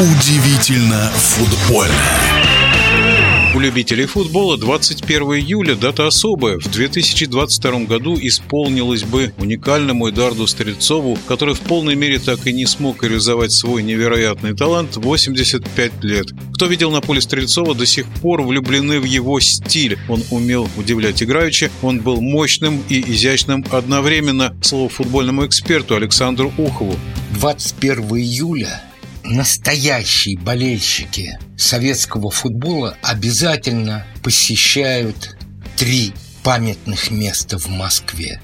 Удивительно футбольно. У любителей футбола 21 июля – дата особая. В 2022 году исполнилось бы уникальному Эдуарду Стрельцову, который в полной мере так и не смог реализовать свой невероятный талант 85 лет. Кто видел на поле Стрельцова, до сих пор влюблены в его стиль. Он умел удивлять играючи, он был мощным и изящным одновременно. Слово футбольному эксперту Александру Ухову. 21 июля настоящие болельщики советского футбола обязательно посещают три памятных места в Москве.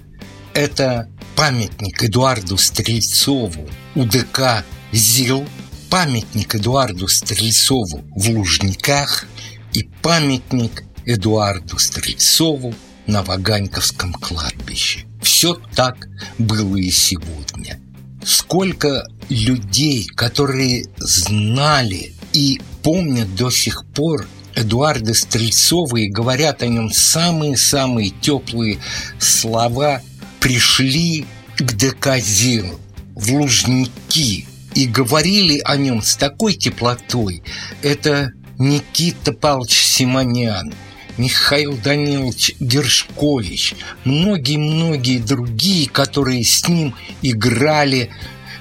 Это памятник Эдуарду Стрельцову УДК ЗИЛ, памятник Эдуарду Стрельцову в Лужниках и памятник Эдуарду Стрельцову на Ваганьковском кладбище. Все так было и сегодня. Сколько людей, которые знали и помнят до сих пор Эдуарда Стрельцова и говорят о нем самые-самые теплые слова, пришли к ДК ЗИЛ в Лужники и говорили о нем с такой теплотой. Это Никита Павлович Симонян, Михаил Данилович Гершкович, многие-многие другие, которые с ним играли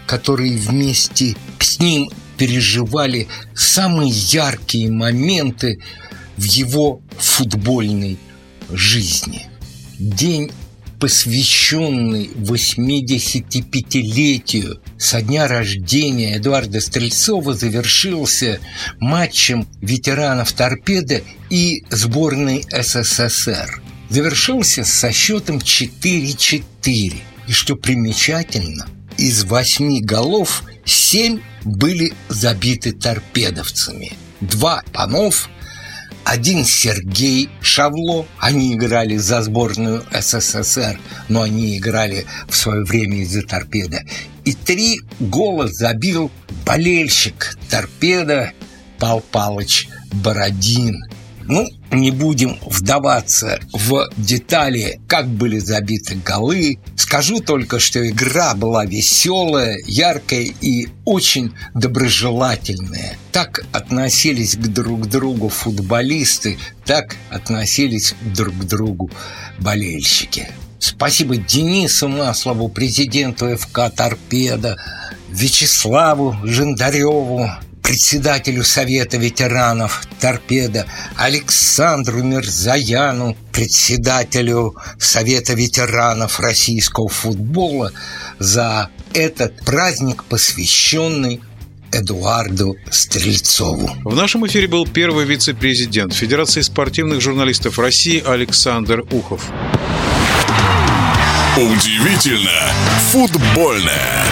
которые вместе с ним переживали самые яркие моменты в его футбольной жизни. День, посвященный 85-летию со дня рождения Эдуарда Стрельцова, завершился матчем ветеранов «Торпеда» и сборной СССР. Завершился со счетом 4-4. И что примечательно – из восьми голов семь были забиты торпедовцами. Два Панов, один Сергей Шавло. Они играли за сборную СССР, но они играли в свое время из-за торпеда. И три гола забил болельщик торпеда Пал Палыч Бородин. Ну, не будем вдаваться в детали, как были забиты голы. Скажу только, что игра была веселая, яркая и очень доброжелательная. Так относились к друг другу футболисты, так относились друг к другу болельщики. Спасибо Денису Маслову, президенту ФК «Торпеда», Вячеславу Жендареву, председателю Совета ветеранов «Торпеда», Александру Мирзаяну, председателю Совета ветеранов российского футбола, за этот праздник, посвященный Эдуарду Стрельцову. В нашем эфире был первый вице-президент Федерации спортивных журналистов России Александр Ухов. Удивительно футбольное.